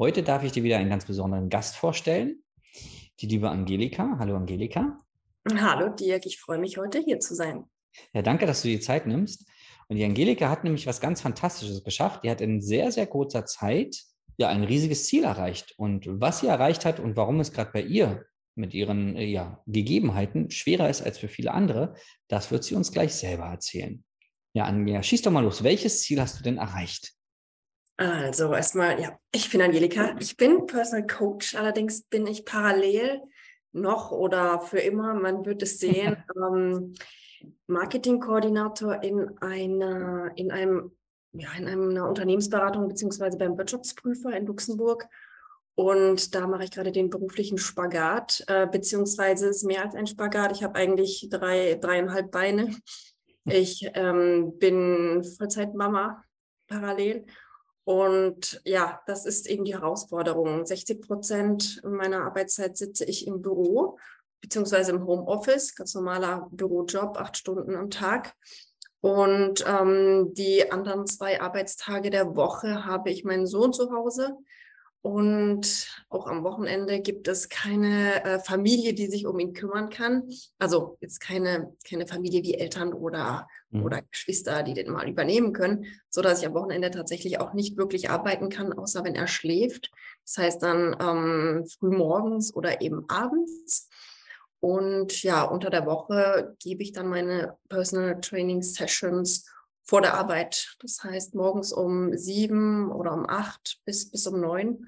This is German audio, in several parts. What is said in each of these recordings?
Heute darf ich dir wieder einen ganz besonderen Gast vorstellen, die liebe Angelika. Hallo Angelika. Hallo Dirk, ich freue mich heute hier zu sein. Ja, danke, dass du die Zeit nimmst. Und die Angelika hat nämlich was ganz Fantastisches geschafft. Die hat in sehr, sehr kurzer Zeit ja ein riesiges Ziel erreicht. Und was sie erreicht hat und warum es gerade bei ihr mit ihren äh, ja, Gegebenheiten schwerer ist als für viele andere, das wird sie uns gleich selber erzählen. Ja, Anja, schieß doch mal los. Welches Ziel hast du denn erreicht? Also erstmal, ja, ich bin Angelika. Ich bin Personal Coach, allerdings bin ich parallel noch oder für immer, man wird es sehen, ähm, Marketingkoordinator in einer, in einem, ja, in einer Unternehmensberatung beziehungsweise beim Wirtschaftsprüfer in Luxemburg. Und da mache ich gerade den beruflichen Spagat, äh, beziehungsweise ist mehr als ein Spagat. Ich habe eigentlich drei, dreieinhalb Beine. Ich ähm, bin Vollzeitmama parallel und ja, das ist eben die Herausforderung. 60 Prozent meiner Arbeitszeit sitze ich im Büro beziehungsweise im Homeoffice, ganz normaler Bürojob, acht Stunden am Tag. Und ähm, die anderen zwei Arbeitstage der Woche habe ich meinen Sohn zu Hause. Und auch am Wochenende gibt es keine äh, Familie, die sich um ihn kümmern kann. Also jetzt keine, keine Familie wie Eltern oder, mhm. oder Geschwister, die den mal übernehmen können, so dass ich am Wochenende tatsächlich auch nicht wirklich arbeiten kann, außer wenn er schläft. Das heißt dann ähm, früh morgens oder eben abends. Und ja, unter der Woche gebe ich dann meine Personal Training Sessions vor der Arbeit. Das heißt morgens um sieben oder um acht bis, bis um neun.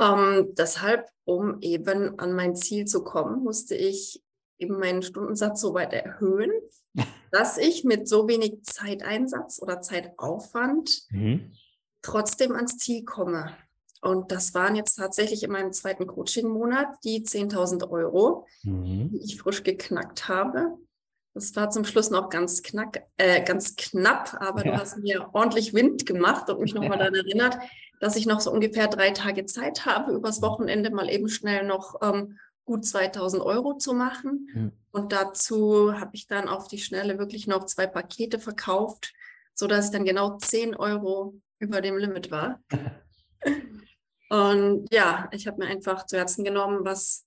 Ähm, deshalb, um eben an mein Ziel zu kommen, musste ich eben meinen Stundensatz so weit erhöhen, dass ich mit so wenig Zeiteinsatz oder Zeitaufwand mhm. trotzdem ans Ziel komme. Und das waren jetzt tatsächlich in meinem zweiten Coaching-Monat die 10.000 Euro, mhm. die ich frisch geknackt habe. Das war zum Schluss noch ganz, knack, äh, ganz knapp, aber ja. du hast mir ordentlich Wind gemacht und mich nochmal ja. daran erinnert, dass ich noch so ungefähr drei Tage Zeit habe, übers Wochenende mal eben schnell noch ähm, gut 2000 Euro zu machen. Mhm. Und dazu habe ich dann auf die Schnelle wirklich noch zwei Pakete verkauft, sodass ich dann genau 10 Euro über dem Limit war. und ja, ich habe mir einfach zu Herzen genommen, was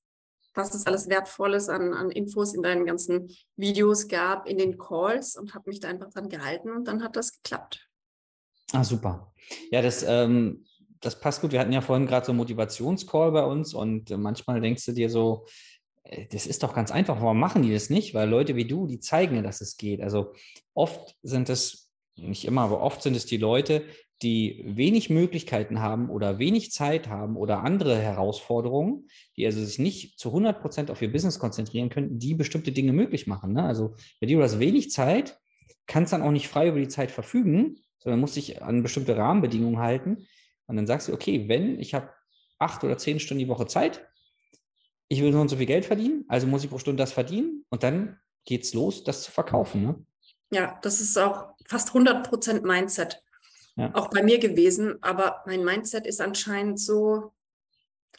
was es alles Wertvolles an, an Infos in deinen ganzen Videos gab, in den Calls und habe mich da einfach dran gehalten und dann hat das geklappt. Ah, super. Ja, das, ähm, das passt gut. Wir hatten ja vorhin gerade so einen Motivationscall bei uns und äh, manchmal denkst du dir so, äh, das ist doch ganz einfach, warum machen die das nicht? Weil Leute wie du, die zeigen ja, dass es geht. Also oft sind es, nicht immer, aber oft sind es die Leute, die wenig Möglichkeiten haben oder wenig Zeit haben oder andere Herausforderungen, die also sich nicht zu 100 Prozent auf ihr Business konzentrieren können, die bestimmte Dinge möglich machen. Ne? Also dir du hast wenig Zeit, kannst dann auch nicht frei über die Zeit verfügen, sondern musst dich an bestimmte Rahmenbedingungen halten. Und dann sagst du, okay, wenn ich habe acht oder zehn Stunden die Woche Zeit, ich will so und so viel Geld verdienen, also muss ich pro Stunde das verdienen und dann geht es los, das zu verkaufen. Ne? Ja, das ist auch fast 100 Prozent Mindset ja. auch bei mir gewesen. Aber mein Mindset ist anscheinend so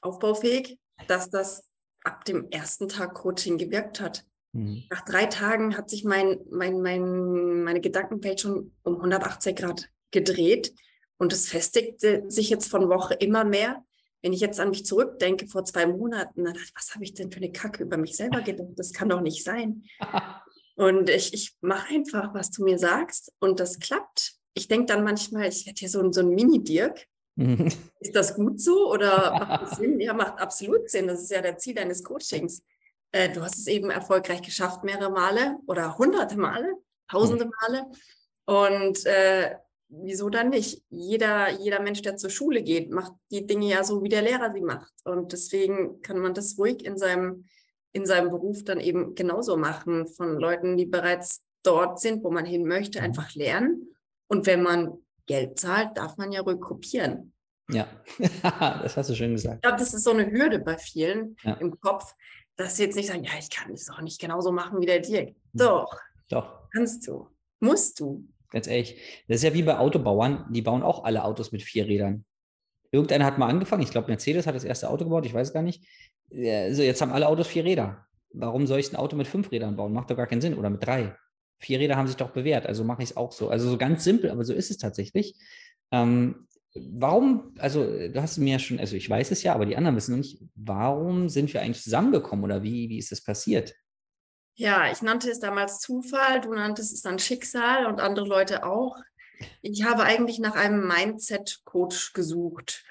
aufbaufähig, dass das ab dem ersten Tag Coaching gewirkt hat. Mhm. Nach drei Tagen hat sich mein, mein, mein, meine Gedankenwelt schon um 180 Grad gedreht und es festigte sich jetzt von Woche immer mehr. Wenn ich jetzt an mich zurückdenke, vor zwei Monaten, dann dachte ich, was habe ich denn für eine Kacke über mich selber gedacht? Das kann doch nicht sein. Und ich, ich mache einfach, was du mir sagst und das klappt. Ich denke dann manchmal, ich werde hier so, so ein Mini-Dirk. Mhm. Ist das gut so oder macht das Sinn? Ja, macht absolut Sinn. Das ist ja der Ziel deines Coachings. Äh, du hast es eben erfolgreich geschafft, mehrere Male oder hunderte Male, tausende mhm. Male. Und äh, wieso dann nicht? Jeder, jeder Mensch, der zur Schule geht, macht die Dinge ja so, wie der Lehrer sie macht. Und deswegen kann man das ruhig in seinem, in seinem Beruf dann eben genauso machen, von Leuten, die bereits dort sind, wo man hin möchte, mhm. einfach lernen. Und wenn man Geld zahlt, darf man ja ruhig kopieren. Ja, das hast du schön gesagt. Ich glaube, das ist so eine Hürde bei vielen ja. im Kopf, dass sie jetzt nicht sagen, ja, ich kann das auch nicht genauso machen wie der Dirk. Mhm. Doch. Doch. Kannst du. Musst du. Ganz ehrlich. Das ist ja wie bei Autobauern, die bauen auch alle Autos mit vier Rädern. Irgendeiner hat mal angefangen, ich glaube, Mercedes hat das erste Auto gebaut, ich weiß gar nicht. Also jetzt haben alle Autos vier Räder. Warum soll ich ein Auto mit fünf Rädern bauen? Macht doch gar keinen Sinn. Oder mit drei. Vier Räder haben sich doch bewährt, also mache ich es auch so. Also so ganz simpel, aber so ist es tatsächlich. Ähm, warum, also du hast mir ja schon, also ich weiß es ja, aber die anderen wissen noch nicht, warum sind wir eigentlich zusammengekommen oder wie, wie ist das passiert? Ja, ich nannte es damals Zufall, du nanntest es dann Schicksal und andere Leute auch. Ich habe eigentlich nach einem Mindset-Coach gesucht.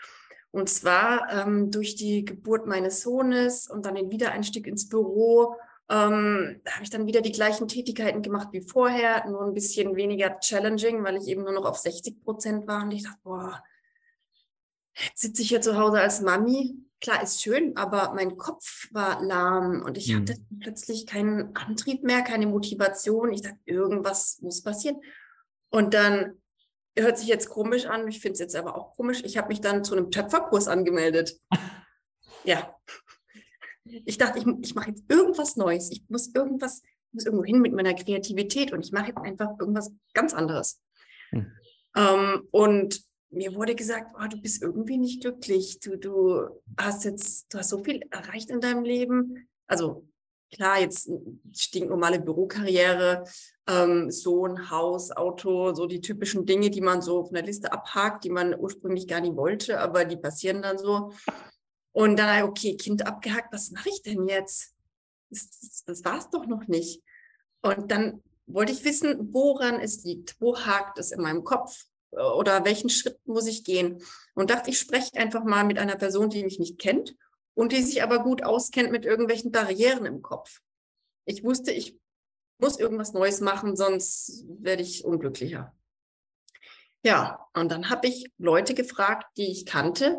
Und zwar ähm, durch die Geburt meines Sohnes und dann den Wiedereinstieg ins Büro ähm, habe ich dann wieder die gleichen Tätigkeiten gemacht wie vorher, nur ein bisschen weniger challenging, weil ich eben nur noch auf 60 Prozent war. Und ich dachte, boah, jetzt sitze ich hier zu Hause als Mami klar, ist schön, aber mein Kopf war lahm und ich mhm. hatte plötzlich keinen Antrieb mehr, keine Motivation. Ich dachte, irgendwas muss passieren. Und dann hört sich jetzt komisch an, ich finde es jetzt aber auch komisch. Ich habe mich dann zu einem Töpferkurs angemeldet. ja. Ich dachte, ich, ich mache jetzt irgendwas Neues. Ich muss irgendwas, muss irgendwo hin mit meiner Kreativität und ich mache jetzt einfach irgendwas ganz anderes. Mhm. Ähm, und mir wurde gesagt, oh, du bist irgendwie nicht glücklich. Du, du hast jetzt, du hast so viel erreicht in deinem Leben. Also klar, jetzt stinknormale Bürokarriere, ähm, Sohn, Haus, Auto, so die typischen Dinge, die man so von der Liste abhakt, die man ursprünglich gar nicht wollte, aber die passieren dann so. Und dann, okay, Kind abgehakt, was mache ich denn jetzt? Das, das, das war es doch noch nicht. Und dann wollte ich wissen, woran es liegt, wo hakt es in meinem Kopf, oder welchen Schritt muss ich gehen? Und dachte, ich spreche einfach mal mit einer Person, die mich nicht kennt und die sich aber gut auskennt mit irgendwelchen Barrieren im Kopf. Ich wusste, ich muss irgendwas Neues machen, sonst werde ich unglücklicher. Ja, und dann habe ich Leute gefragt, die ich kannte,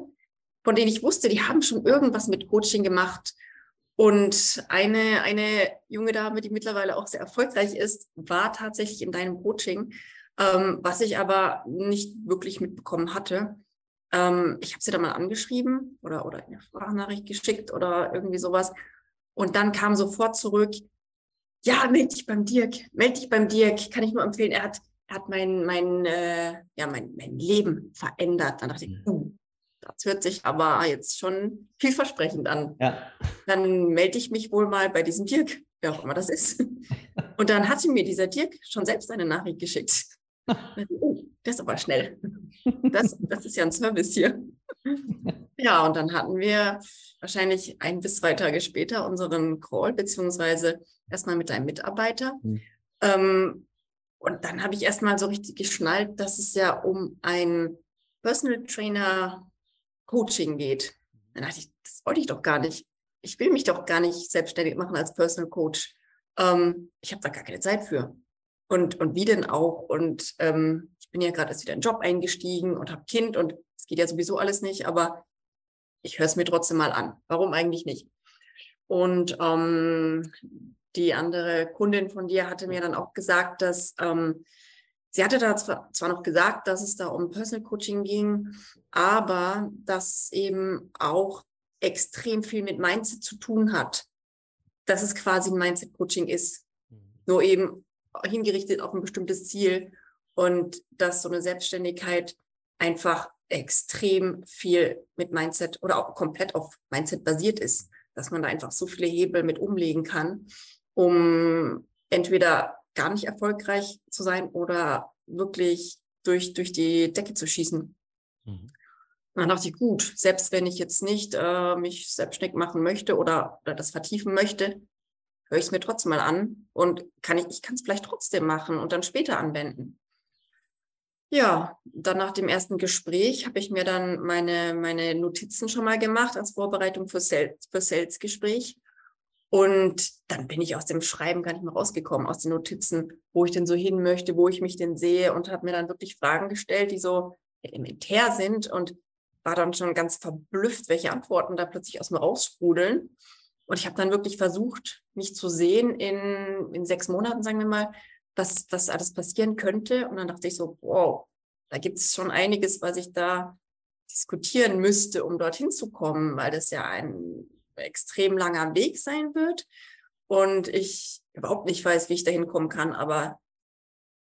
von denen ich wusste, die haben schon irgendwas mit Coaching gemacht. Und eine, eine junge Dame, die mittlerweile auch sehr erfolgreich ist, war tatsächlich in deinem Coaching ähm, was ich aber nicht wirklich mitbekommen hatte. Ähm, ich habe sie dann mal angeschrieben oder, oder eine Sprachnachricht geschickt oder irgendwie sowas. Und dann kam sofort zurück, ja, melde dich beim Dirk, melde dich beim Dirk, kann ich nur empfehlen. Er hat, er hat mein, mein, äh, ja, mein, mein Leben verändert. Dann dachte ich, uh, das hört sich aber jetzt schon vielversprechend an. Ja. Dann melde ich mich wohl mal bei diesem Dirk, wer auch immer das ist. Und dann hatte mir dieser Dirk schon selbst eine Nachricht geschickt. oh, das ist aber schnell. Das, das ist ja ein Service hier. Ja, und dann hatten wir wahrscheinlich ein bis zwei Tage später unseren Call, beziehungsweise erstmal mit einem Mitarbeiter. Mhm. Ähm, und dann habe ich erstmal so richtig geschnallt, dass es ja um ein Personal Trainer Coaching geht. Dann dachte ich, das wollte ich doch gar nicht. Ich will mich doch gar nicht selbstständig machen als Personal Coach. Ähm, ich habe da gar keine Zeit für. Und, und wie denn auch? Und ähm, ich bin ja gerade erst wieder in den Job eingestiegen und habe Kind und es geht ja sowieso alles nicht, aber ich höre es mir trotzdem mal an. Warum eigentlich nicht? Und ähm, die andere Kundin von dir hatte mir dann auch gesagt, dass ähm, sie hatte da zwar, zwar noch gesagt, dass es da um Personal Coaching ging, aber dass eben auch extrem viel mit Mindset zu tun hat. Dass es quasi ein Mindset Coaching ist. Mhm. Nur eben hingerichtet auf ein bestimmtes Ziel und dass so eine Selbstständigkeit einfach extrem viel mit Mindset oder auch komplett auf Mindset basiert ist, dass man da einfach so viele Hebel mit umlegen kann. um entweder gar nicht erfolgreich zu sein oder wirklich durch, durch die Decke zu schießen. Mhm. Dann dachte ich, gut, selbst wenn ich jetzt nicht äh, mich selbstständig machen möchte oder, oder das vertiefen möchte, höre ich es mir trotzdem mal an und kann ich, ich kann es vielleicht trotzdem machen und dann später anwenden. Ja, dann nach dem ersten Gespräch habe ich mir dann meine, meine Notizen schon mal gemacht als Vorbereitung für, Sales, für Sales-Gespräch. Und dann bin ich aus dem Schreiben gar nicht mehr rausgekommen, aus den Notizen, wo ich denn so hin möchte, wo ich mich denn sehe und habe mir dann wirklich Fragen gestellt, die so elementär sind und war dann schon ganz verblüfft, welche Antworten da plötzlich aus mir raussprudeln. Und ich habe dann wirklich versucht, mich zu sehen in, in sechs Monaten, sagen wir mal, was, was alles passieren könnte. Und dann dachte ich so, wow, da gibt es schon einiges, was ich da diskutieren müsste, um dorthin zu kommen, weil das ja ein extrem langer Weg sein wird. Und ich überhaupt nicht weiß, wie ich dahin kommen kann, aber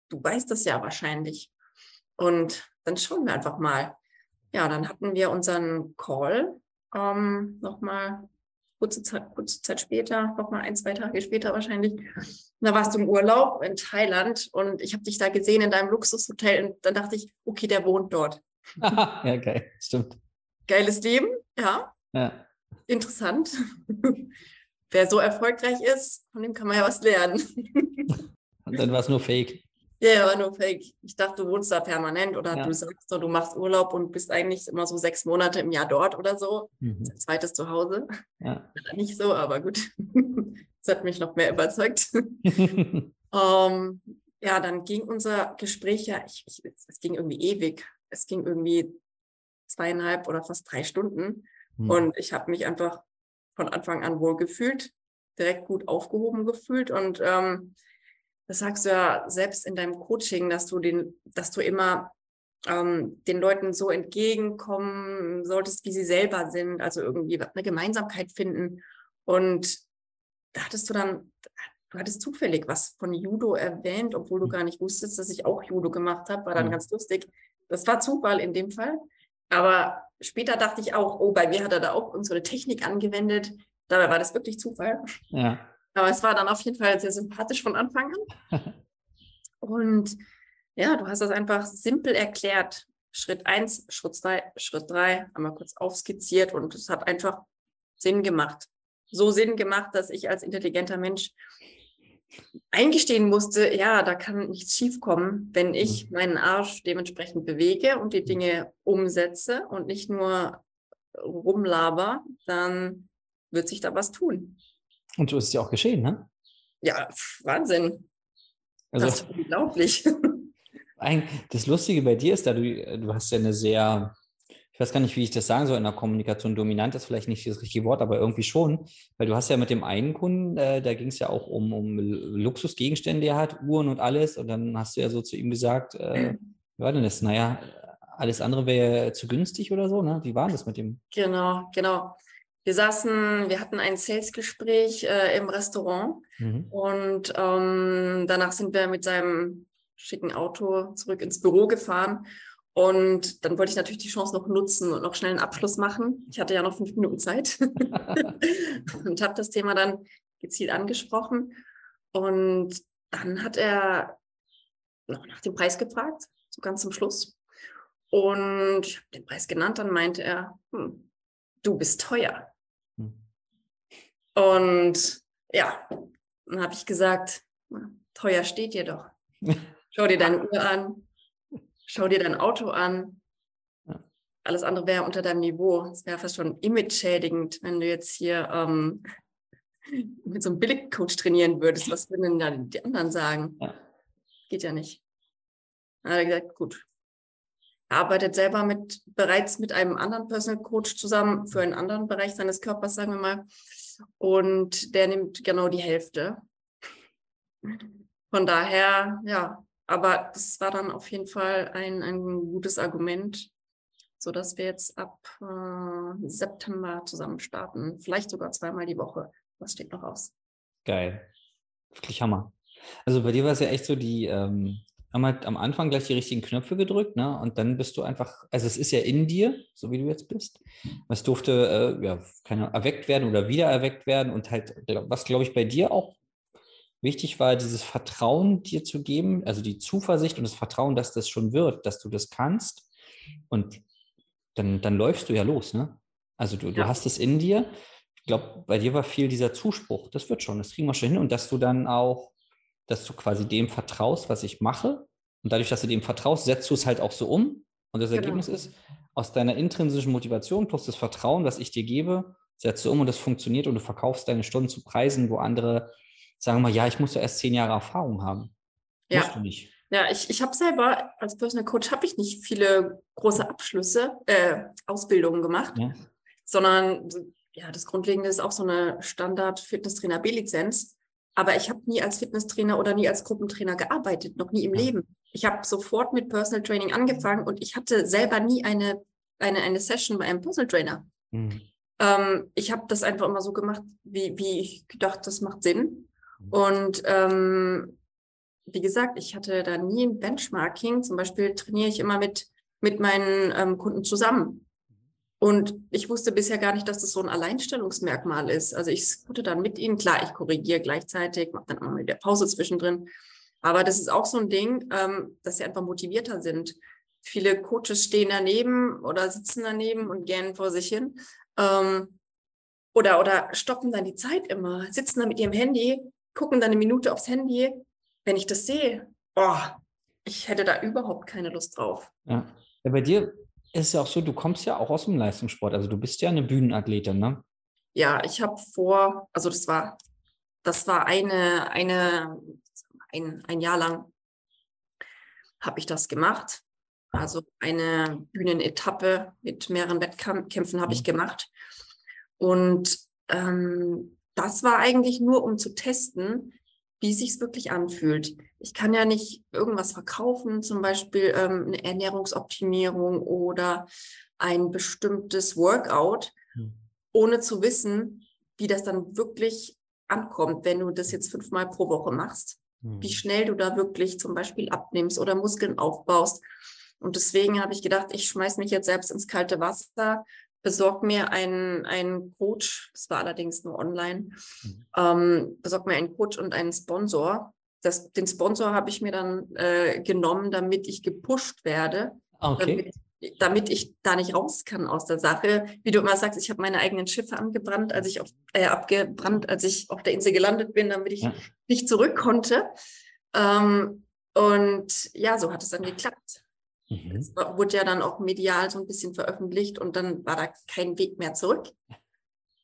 du weißt das ja wahrscheinlich. Und dann schauen wir einfach mal. Ja, dann hatten wir unseren Call ähm, nochmal kurze Zeit, kurze Zeit später, nochmal ein, zwei Tage später wahrscheinlich. da warst du im Urlaub in Thailand und ich habe dich da gesehen in deinem Luxushotel und dann dachte ich, okay, der wohnt dort. ja, geil, stimmt. Geiles Leben, ja. Ja. Interessant. Wer so erfolgreich ist, von dem kann man ja was lernen. und dann war es nur Fake. Ja, yeah, war nur fake. Ich dachte, du wohnst da permanent oder ja. du sagst so, du machst Urlaub und bist eigentlich immer so sechs Monate im Jahr dort oder so. Mhm. Zweites Zuhause. Ja. Nicht so, aber gut. das hat mich noch mehr überzeugt. um, ähm, ja, dann ging unser Gespräch ja, ich, ich, es ging irgendwie ewig. Es ging irgendwie zweieinhalb oder fast drei Stunden. Mhm. Und ich habe mich einfach von Anfang an wohl gefühlt, direkt gut aufgehoben gefühlt und ähm, das sagst du ja selbst in deinem Coaching, dass du den, dass du immer ähm, den Leuten so entgegenkommen solltest, wie sie selber sind, also irgendwie eine Gemeinsamkeit finden. Und da hattest du dann, du hattest zufällig was von Judo erwähnt, obwohl du hm. gar nicht wusstest, dass ich auch Judo gemacht habe, war dann mhm. ganz lustig. Das war Zufall in dem Fall. Aber später dachte ich auch, oh, bei mir hat er da auch unsere Technik angewendet. Dabei war das wirklich Zufall. Ja. Aber es war dann auf jeden Fall sehr sympathisch von Anfang an. Und ja, du hast das einfach simpel erklärt. Schritt eins, Schritt zwei, Schritt drei, einmal kurz aufskizziert und es hat einfach Sinn gemacht. So Sinn gemacht, dass ich als intelligenter Mensch eingestehen musste, ja, da kann nichts schiefkommen, wenn ich mhm. meinen Arsch dementsprechend bewege und die Dinge umsetze und nicht nur rumlaber, dann wird sich da was tun. Und so ist es ja auch geschehen, ne? Ja, Wahnsinn. Also, das ist unglaublich. Das Lustige bei dir ist, da du, du hast ja eine sehr, ich weiß gar nicht, wie ich das sagen soll, in der Kommunikation dominant ist vielleicht nicht das richtige Wort, aber irgendwie schon, weil du hast ja mit dem einen Kunden, äh, da ging es ja auch um, um Luxusgegenstände, er hat Uhren und alles, und dann hast du ja so zu ihm gesagt, äh, wie war denn das? Naja, alles andere wäre zu günstig oder so, ne? Wie war das mit dem? Genau, genau. Wir saßen, wir hatten ein Sales-Gespräch äh, im Restaurant mhm. und ähm, danach sind wir mit seinem schicken Auto zurück ins Büro gefahren. Und dann wollte ich natürlich die Chance noch nutzen und noch schnell einen Abschluss machen. Ich hatte ja noch fünf Minuten Zeit und habe das Thema dann gezielt angesprochen. Und dann hat er noch nach dem Preis gefragt, so ganz zum Schluss. Und ich habe den Preis genannt, dann meinte er, hm, du bist teuer. Hm. Und ja, dann habe ich gesagt, teuer steht dir doch. Schau dir deine Uhr an, schau dir dein Auto an. Alles andere wäre unter deinem Niveau. Es wäre fast schon image-schädigend, wenn du jetzt hier ähm, mit so einem Billigcoach trainieren würdest. Was würden denn da die anderen sagen? Ja. Geht ja nicht. Dann hat er gesagt, gut, arbeitet selber mit bereits mit einem anderen Personal Coach zusammen für einen anderen Bereich seines Körpers, sagen wir mal. Und der nimmt genau die Hälfte. Von daher, ja, aber das war dann auf jeden Fall ein, ein gutes Argument, sodass wir jetzt ab äh, September zusammen starten. Vielleicht sogar zweimal die Woche. Was steht noch aus? Geil. Wirklich Hammer. Also bei dir war es ja echt so, die, ähm, haben halt am Anfang gleich die richtigen Knöpfe gedrückt, ne? Und dann bist du einfach, also es ist ja in dir, so wie du jetzt bist. Es durfte äh, ja keine erweckt werden oder wieder erweckt werden und halt, was glaube ich bei dir auch wichtig war, dieses Vertrauen dir zu geben, also die Zuversicht und das Vertrauen, dass das schon wird, dass du das kannst. Und dann, dann läufst du ja los, ne? Also du, ja. du hast es in dir. Ich glaube, bei dir war viel dieser Zuspruch, das wird schon, das kriegen wir schon hin. Und dass du dann auch, dass du quasi dem vertraust, was ich mache. Und dadurch, dass du dem vertraust, setzt du es halt auch so um. Und das genau. Ergebnis ist, aus deiner intrinsischen Motivation plus das Vertrauen, was ich dir gebe, setzt du um und das funktioniert und du verkaufst deine Stunden zu Preisen, wo andere sagen mal, ja, ich muss ja erst zehn Jahre Erfahrung haben. Ja. Musst du nicht. Ja, ich, ich habe selber als Personal Coach habe ich nicht viele große Abschlüsse, äh, Ausbildungen gemacht, ja. sondern ja, das Grundlegende ist auch so eine Standard-Fitnesstrainer B-Lizenz. Aber ich habe nie als Fitnesstrainer oder nie als Gruppentrainer gearbeitet, noch nie im ja. Leben. Ich habe sofort mit Personal Training angefangen und ich hatte selber nie eine, eine, eine Session bei einem Personal Trainer. Mhm. Ähm, ich habe das einfach immer so gemacht, wie, wie ich gedacht, das macht Sinn. Und ähm, wie gesagt, ich hatte da nie ein Benchmarking. Zum Beispiel trainiere ich immer mit, mit meinen ähm, Kunden zusammen. Und ich wusste bisher gar nicht, dass das so ein Alleinstellungsmerkmal ist. Also ich scoote dann mit ihnen. Klar, ich korrigiere gleichzeitig, mache dann immer mal der Pause zwischendrin. Aber das ist auch so ein Ding, ähm, dass sie einfach motivierter sind. Viele Coaches stehen daneben oder sitzen daneben und gähnen vor sich hin. Ähm, oder, oder stoppen dann die Zeit immer, sitzen dann mit ihrem Handy, gucken dann eine Minute aufs Handy. Wenn ich das sehe, oh, ich hätte da überhaupt keine Lust drauf. Ja. ja bei dir ist es ja auch so, du kommst ja auch aus dem Leistungssport. Also du bist ja eine Bühnenathletin, ne? Ja, ich habe vor, also das war, das war eine, eine, ein, ein Jahr lang habe ich das gemacht. Also eine Bühnenetappe mit mehreren Wettkämpfen habe ich mhm. gemacht. Und ähm, das war eigentlich nur, um zu testen, wie sich wirklich anfühlt. Ich kann ja nicht irgendwas verkaufen, zum Beispiel ähm, eine Ernährungsoptimierung oder ein bestimmtes Workout, hm. ohne zu wissen, wie das dann wirklich ankommt, wenn du das jetzt fünfmal pro Woche machst. Hm. Wie schnell du da wirklich zum Beispiel abnimmst oder Muskeln aufbaust. Und deswegen habe ich gedacht, ich schmeiße mich jetzt selbst ins kalte Wasser, besorg mir einen, einen Coach, das war allerdings nur online, mhm. ähm, besorg mir einen Coach und einen Sponsor. Das, den Sponsor habe ich mir dann äh, genommen, damit ich gepusht werde, okay. damit, damit, ich da nicht raus kann aus der Sache. Wie du immer sagst, ich habe meine eigenen Schiffe angebrannt, als ich auf, äh, abgebrannt, als ich auf der Insel gelandet bin, damit ich ja. nicht zurück konnte. Ähm, und ja, so hat es dann geklappt. Mhm. Es wurde ja dann auch medial so ein bisschen veröffentlicht und dann war da kein Weg mehr zurück.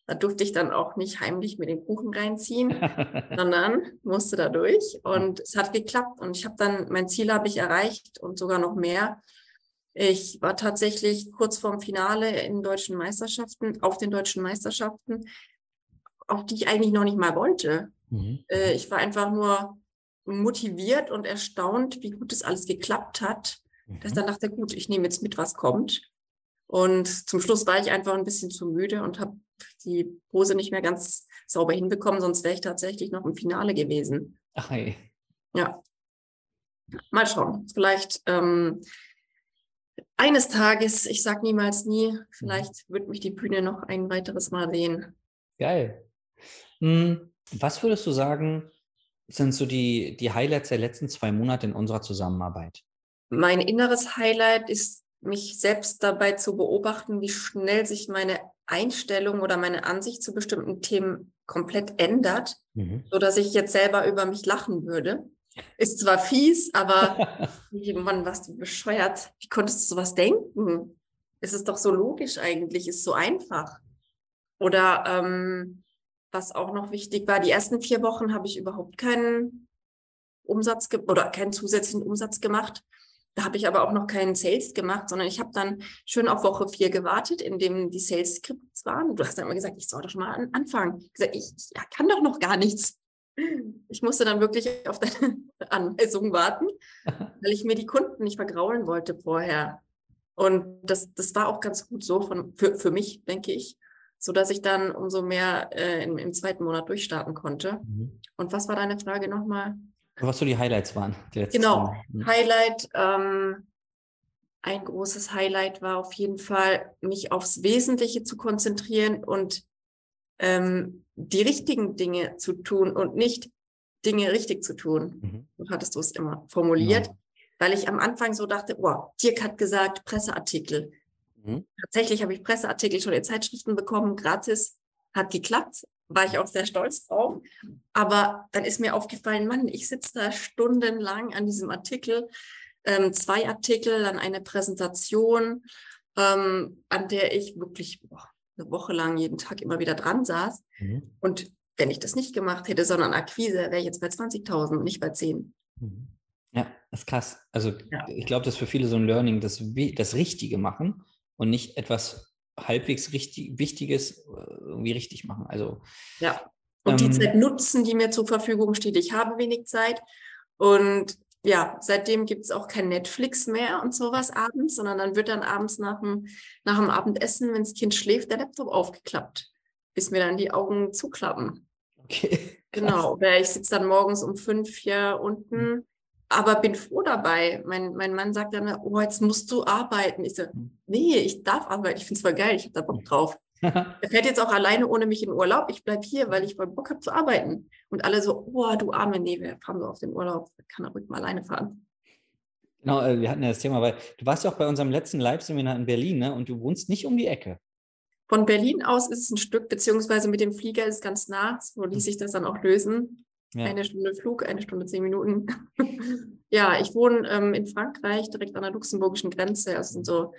Da durfte ich dann auch nicht heimlich mit den Kuchen reinziehen, sondern musste da durch. Und es hat geklappt. Und ich habe dann, mein Ziel habe ich erreicht und sogar noch mehr. Ich war tatsächlich kurz vorm Finale in deutschen Meisterschaften, auf den deutschen Meisterschaften, auf die ich eigentlich noch nicht mal wollte. Mhm. Äh, ich war einfach nur motiviert und erstaunt, wie gut es alles geklappt hat dass ich dann dachte, gut, ich nehme jetzt mit, was kommt. Und zum Schluss war ich einfach ein bisschen zu müde und habe die Pose nicht mehr ganz sauber hinbekommen, sonst wäre ich tatsächlich noch im Finale gewesen. Ach hey. Ja. Mal schauen. Vielleicht ähm, eines Tages, ich sage niemals nie, vielleicht mhm. wird mich die Bühne noch ein weiteres Mal sehen. Geil. Hm, was würdest du sagen, sind so die, die Highlights der letzten zwei Monate in unserer Zusammenarbeit? Mein inneres Highlight ist, mich selbst dabei zu beobachten, wie schnell sich meine Einstellung oder meine Ansicht zu bestimmten Themen komplett ändert, mhm. so dass ich jetzt selber über mich lachen würde. Ist zwar fies, aber Mann, was du bescheuert. Wie konntest du sowas denken? Es ist doch so logisch eigentlich, ist so einfach. Oder ähm, was auch noch wichtig war, die ersten vier Wochen habe ich überhaupt keinen Umsatz oder keinen zusätzlichen Umsatz gemacht. Da habe ich aber auch noch keinen Sales gemacht, sondern ich habe dann schön auf Woche vier gewartet, in dem die Sales-Skripts waren. Du hast dann immer gesagt, ich soll doch schon mal an, anfangen. Ich gesagt, ich, ich kann doch noch gar nichts. Ich musste dann wirklich auf deine Anweisung warten, weil ich mir die Kunden nicht vergraulen wollte vorher. Und das, das war auch ganz gut so von, für, für mich, denke ich, so dass ich dann umso mehr äh, im, im, zweiten Monat durchstarten konnte. Mhm. Und was war deine Frage nochmal? Was so die Highlights waren. genau, hm. Highlight, ähm, ein großes Highlight war auf jeden Fall, mich aufs Wesentliche zu konzentrieren und ähm, die richtigen Dinge zu tun und nicht Dinge richtig zu tun. Mhm. So hattest du es immer formuliert, genau. weil ich am Anfang so dachte, oh, Dirk hat gesagt, Presseartikel. Mhm. Tatsächlich habe ich Presseartikel schon in Zeitschriften bekommen, gratis, hat geklappt, war ich auch sehr stolz drauf. Aber dann ist mir aufgefallen, Mann, ich sitze da stundenlang an diesem Artikel, ähm, zwei Artikel, dann eine Präsentation, ähm, an der ich wirklich boah, eine Woche lang jeden Tag immer wieder dran saß. Mhm. Und wenn ich das nicht gemacht hätte, sondern Akquise, wäre ich jetzt bei 20.000, nicht bei 10. Mhm. Ja, das ist krass. Also ja. ich glaube, das ist für viele so ein Learning, das, das Richtige machen und nicht etwas halbwegs richtig, Wichtiges äh, irgendwie richtig machen. Also ja. Und ähm, die Zeit nutzen, die mir zur Verfügung steht. Ich habe wenig Zeit und ja, seitdem gibt es auch kein Netflix mehr und sowas abends, sondern dann wird dann abends nach dem, nach dem Abendessen, wenn das Kind schläft, der Laptop aufgeklappt, bis mir dann die Augen zuklappen. Okay. Genau, oder ich sitze dann morgens um fünf hier unten, hm. Aber bin froh dabei. Mein, mein Mann sagt dann, oh, jetzt musst du arbeiten. Ich so, nee, ich darf arbeiten, ich finde es voll geil, ich habe da Bock hm. drauf. er fährt jetzt auch alleine ohne mich in Urlaub. Ich bleibe hier, weil ich voll Bock habe zu arbeiten. Und alle so, oh, du arme, nee, wir fahren so auf den Urlaub. Kann er ruhig mal alleine fahren. Genau, äh, wir hatten ja das Thema, weil du warst ja auch bei unserem letzten Live-Seminar in Berlin, ne? Und du wohnst nicht um die Ecke. Von Berlin aus ist es ein Stück, beziehungsweise mit dem Flieger ist es ganz nah. So ließ hm. sich das dann auch lösen. Ja. Eine Stunde Flug, eine Stunde zehn Minuten. ja, ich wohne ähm, in Frankreich, direkt an der luxemburgischen Grenze. Also sind so,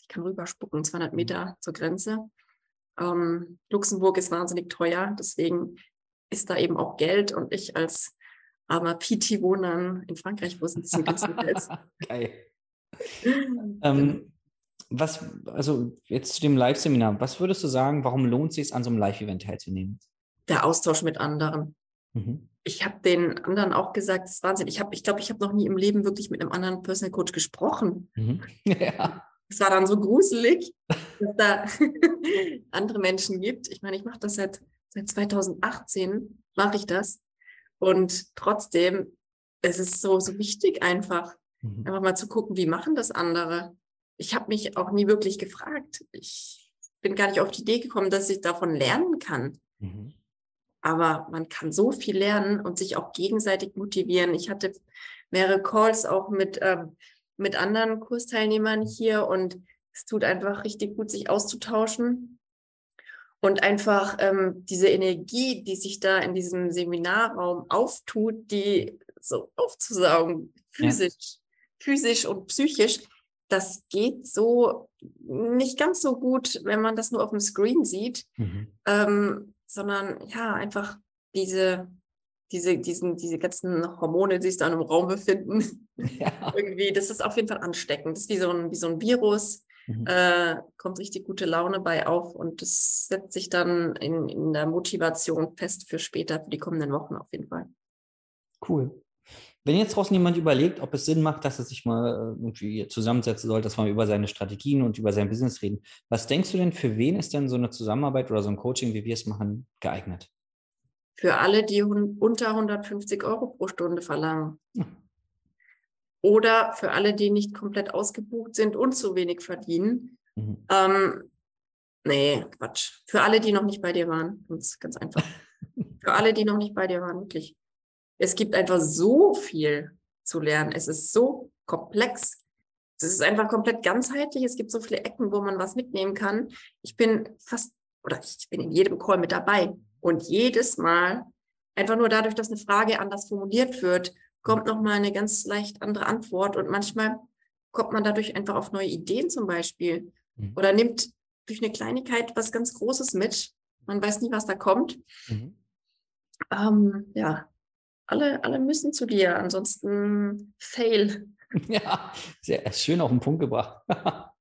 ich kann rüberspucken, 200 Meter zur Grenze. Ähm, Luxemburg ist wahnsinnig teuer, deswegen ist da eben auch Geld und ich als armer PT wohne in Frankreich, wo es ein bisschen günstiger ist. Geil. ähm, was, also jetzt zu dem Live-Seminar, was würdest du sagen, warum lohnt es sich, an so einem Live-Event teilzunehmen? Der Austausch mit anderen. Mhm. Ich habe den anderen auch gesagt, das ist Wahnsinn. Ich glaube, ich, glaub, ich habe noch nie im Leben wirklich mit einem anderen Personal Coach gesprochen. Mhm. Ja. Es war dann so gruselig, dass da andere Menschen gibt. Ich meine, ich mache das seit, seit 2018, mache ich das. Und trotzdem, es ist so, so wichtig einfach, mhm. einfach mal zu gucken, wie machen das andere. Ich habe mich auch nie wirklich gefragt. Ich bin gar nicht auf die Idee gekommen, dass ich davon lernen kann. Mhm. Aber man kann so viel lernen und sich auch gegenseitig motivieren. Ich hatte mehrere Calls auch mit ähm, mit anderen Kursteilnehmern hier und es tut einfach richtig gut, sich auszutauschen und einfach ähm, diese Energie, die sich da in diesem Seminarraum auftut, die so aufzusaugen, physisch, ja. physisch und psychisch, das geht so nicht ganz so gut, wenn man das nur auf dem Screen sieht, mhm. ähm, sondern ja, einfach diese diese, diesen, diese ganzen Hormone, die sich da im Raum befinden, ja. irgendwie, das ist auf jeden Fall ansteckend. Das ist wie so ein, wie so ein Virus. Mhm. Äh, kommt richtig gute Laune bei auf und das setzt sich dann in, in der Motivation fest für später, für die kommenden Wochen auf jeden Fall. Cool. Wenn jetzt draußen jemand überlegt, ob es Sinn macht, dass er sich mal äh, irgendwie zusammensetzen soll, dass wir über seine Strategien und über sein Business reden, was denkst du denn, für wen ist denn so eine Zusammenarbeit oder so ein Coaching, wie wir es machen, geeignet? für alle, die unter 150 Euro pro Stunde verlangen. Oder für alle, die nicht komplett ausgebucht sind und zu wenig verdienen. Mhm. Ähm, nee, Quatsch. Für alle, die noch nicht bei dir waren. Ganz, ganz einfach. für alle, die noch nicht bei dir waren, wirklich. Es gibt einfach so viel zu lernen. Es ist so komplex. Es ist einfach komplett ganzheitlich. Es gibt so viele Ecken, wo man was mitnehmen kann. Ich bin fast, oder ich bin in jedem Call mit dabei. Und jedes Mal, einfach nur dadurch, dass eine Frage anders formuliert wird, kommt nochmal eine ganz leicht andere Antwort. Und manchmal kommt man dadurch einfach auf neue Ideen zum Beispiel. Mhm. Oder nimmt durch eine Kleinigkeit was ganz Großes mit. Man weiß nie, was da kommt. Mhm. Ähm, ja, alle, alle müssen zu dir, ansonsten fail. Ja, sehr schön auf den Punkt gebracht.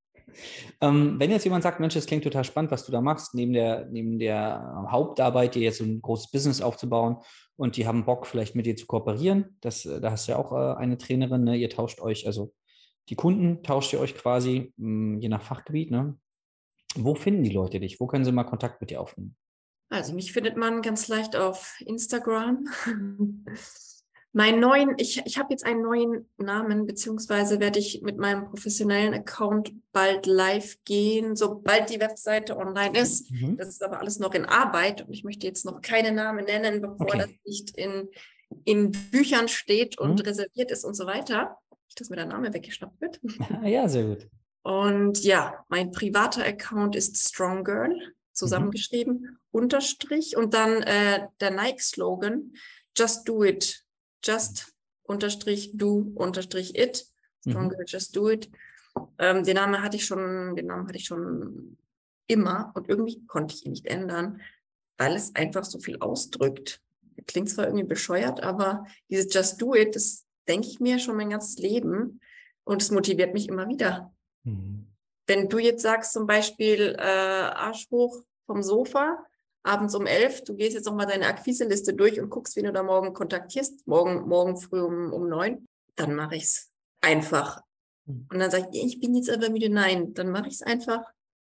Ähm, wenn jetzt jemand sagt, Mensch, das klingt total spannend, was du da machst, neben der, neben der Hauptarbeit, dir jetzt so ein großes Business aufzubauen und die haben Bock, vielleicht mit dir zu kooperieren, das, äh, da hast du ja auch äh, eine Trainerin, ne? ihr tauscht euch, also die Kunden tauscht ihr euch quasi, mh, hm, je nach Fachgebiet. Ne? Wo finden die Leute dich? Wo können sie mal Kontakt mit dir aufnehmen? Also mich findet man ganz leicht auf Instagram. Mein neuen, ich, ich habe jetzt einen neuen Namen, beziehungsweise werde ich mit meinem professionellen Account bald live gehen, sobald die Webseite online ist. Mhm. Das ist aber alles noch in Arbeit und ich möchte jetzt noch keine Namen nennen, bevor okay. das nicht in, in Büchern steht und Mhm. reserviert ist und so weiter. Dass mir der Name weggeschnappt wird. ja, sehr gut. Und ja, mein privater Account ist Strong Girl, Mhm. zusammengeschrieben, Unterstrich und dann äh, der Nike-Slogan, Just do it. Just Unterstrich do Unterstrich it. Strong Mhm. Just do it. Ähm, den Namen hatte ich schon, den Namen hatte ich schon immer und irgendwie konnte ich ihn nicht ändern, weil es einfach so viel ausdrückt. Klingt zwar irgendwie bescheuert, aber dieses Just do it, das denke ich mir schon mein ganzes Leben und es motiviert mich immer wieder Mhm. Wenn du jetzt sagst zum Beispiel äh, Arsch hoch vom Sofa, abends um elf, du gehst jetzt nochmal deine Akquiseliste durch und guckst, wen du da morgen kontaktierst, morgen, morgen früh um, um neun, dann mache ich's einfach. Mhm. Und dann sage ich, ich bin jetzt aber müde, nein, dann mache ich's einfach.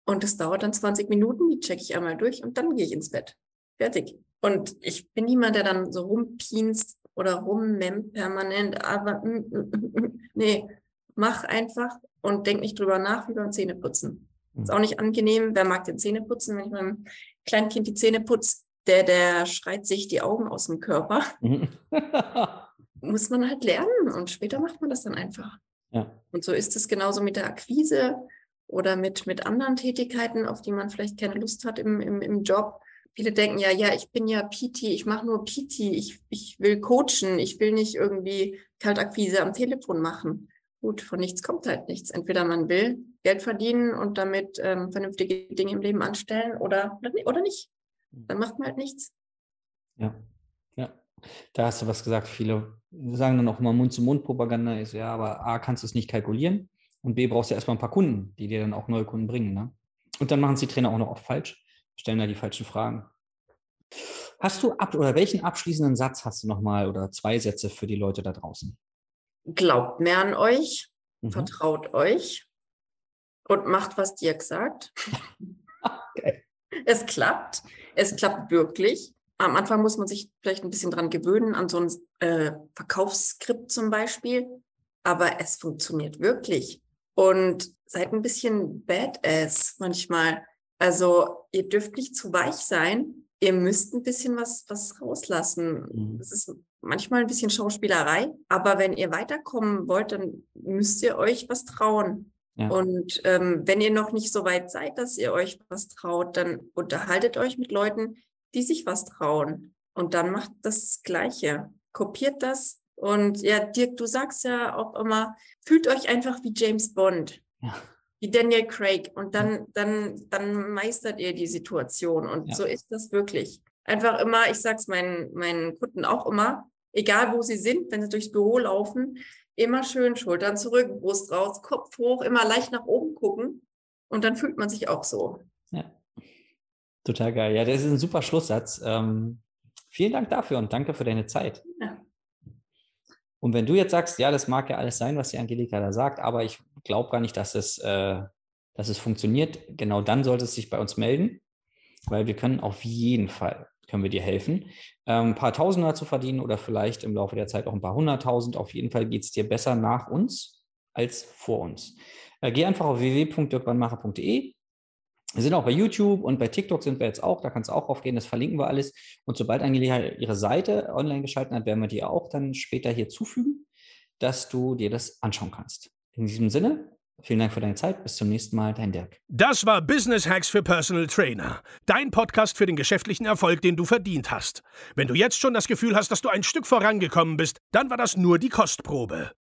Und das dauert dann 20 Minuten, die checke ich einmal durch und dann gehe ich ins Bett. Fertig. Und ich bin niemand, der dann so rumpienst oder rummemmt permanent, aber mm, mm, mm, mm. nee, mach einfach und denk nicht drüber nach wie beim Zähneputzen. Ist auch nicht angenehm. Wer mag den Zähneputzen? Wenn ich meinem Kleinkind die Zähne putze, der, der schreit sich die Augen aus dem Körper. Mhm. Muss man halt lernen und später macht man das dann einfach. ja. Und so ist es genauso mit der Akquise oder mit, mit anderen Tätigkeiten, auf die man vielleicht keine Lust hat im, im, im Job. Viele denken ja, ja, ich bin ja PT, ich mache nur PT, ich, ich will coachen, ich will nicht irgendwie Kaltakquise am Telefon machen. Gut, von nichts kommt halt nichts. Entweder man will Geld verdienen und damit ähm, vernünftige Dinge im Leben anstellen oder, oder ni- oder nicht. Dann macht man halt nichts. Ja, ja. Da hast du was gesagt. Viele sagen dann auch immer Mund-zu-Mund-Propaganda ist, ja, aber A, kannst du es nicht kalkulieren und B, brauchst du erstmal ein paar Kunden, die dir dann auch neue Kunden bringen. Ne? Und dann machen es die Trainer auch noch oft falsch, stellen da die falschen Fragen. Hast du ab oder welchen abschließenden Satz hast du nochmal oder zwei Sätze für die Leute da draußen? Glaubt mehr an euch, Mhm. vertraut euch und macht, was Dirk sagt. Okay. Es klappt. Es klappt wirklich. Am Anfang muss man sich vielleicht ein bisschen dran gewöhnen, an so ein äh, Verkaufsskript zum Beispiel. Aber es funktioniert wirklich. Und seid ein bisschen badass manchmal. Also ihr dürft nicht zu weich sein. Ihr müsst ein bisschen was, was rauslassen. Mhm. Es ist manchmal ein bisschen Schauspielerei. Aber wenn ihr weiterkommen wollt, dann müsst ihr euch was trauen. Ja. Und ähm, wenn ihr noch nicht so weit seid, dass ihr euch was traut, dann unterhaltet euch mit Leuten, die sich was trauen. Und dann macht das Gleiche. Kopiert das. Und ja, Dirk, du sagst ja auch immer, fühlt euch einfach wie James Bond, Ja. Wie Daniel Craig. Und dann, dann, dann meistert ihr die Situation. Und Ja. so ist das wirklich. Einfach immer, ich sag's meinen, meinen Kunden auch immer, egal wo sie sind, wenn sie durchs Büro laufen, immer schön Schultern zurück, Brust raus, Kopf hoch, immer leicht nach oben gucken. Und dann fühlt man sich auch so. Ja. Total geil. Ja, das ist ein super Schlusssatz. Ähm, vielen Dank dafür und danke für deine Zeit. Ja. Und wenn du jetzt sagst, ja, das mag ja alles sein, was die Angelika da sagt, aber ich glaube gar nicht, dass es, äh, dass es funktioniert, genau dann solltest du dich bei uns melden, weil wir können auf jeden Fall, können wir dir helfen, ähm, ein paar Tausender zu verdienen oder vielleicht im Laufe der Zeit auch ein paar hunderttausend. Auf jeden Fall geht es dir besser nach uns als vor uns. Äh, geh einfach auf www.dirkwannmacher.de wir sind auch bei YouTube und bei TikTok sind wir jetzt auch, da kannst du auch aufgehen, das verlinken wir alles. Und sobald Angelika ihre Seite online geschalten hat, werden wir die auch dann später hier zufügen, dass du dir das anschauen kannst. In diesem Sinne, vielen Dank für deine Zeit, bis zum nächsten Mal, dein Dirk. Das war Business Hacks für Personal Trainer. Dein Podcast für den geschäftlichen Erfolg, den du verdient hast. Wenn du jetzt schon das Gefühl hast, dass du ein Stück vorangekommen bist, dann war das nur die Kostprobe.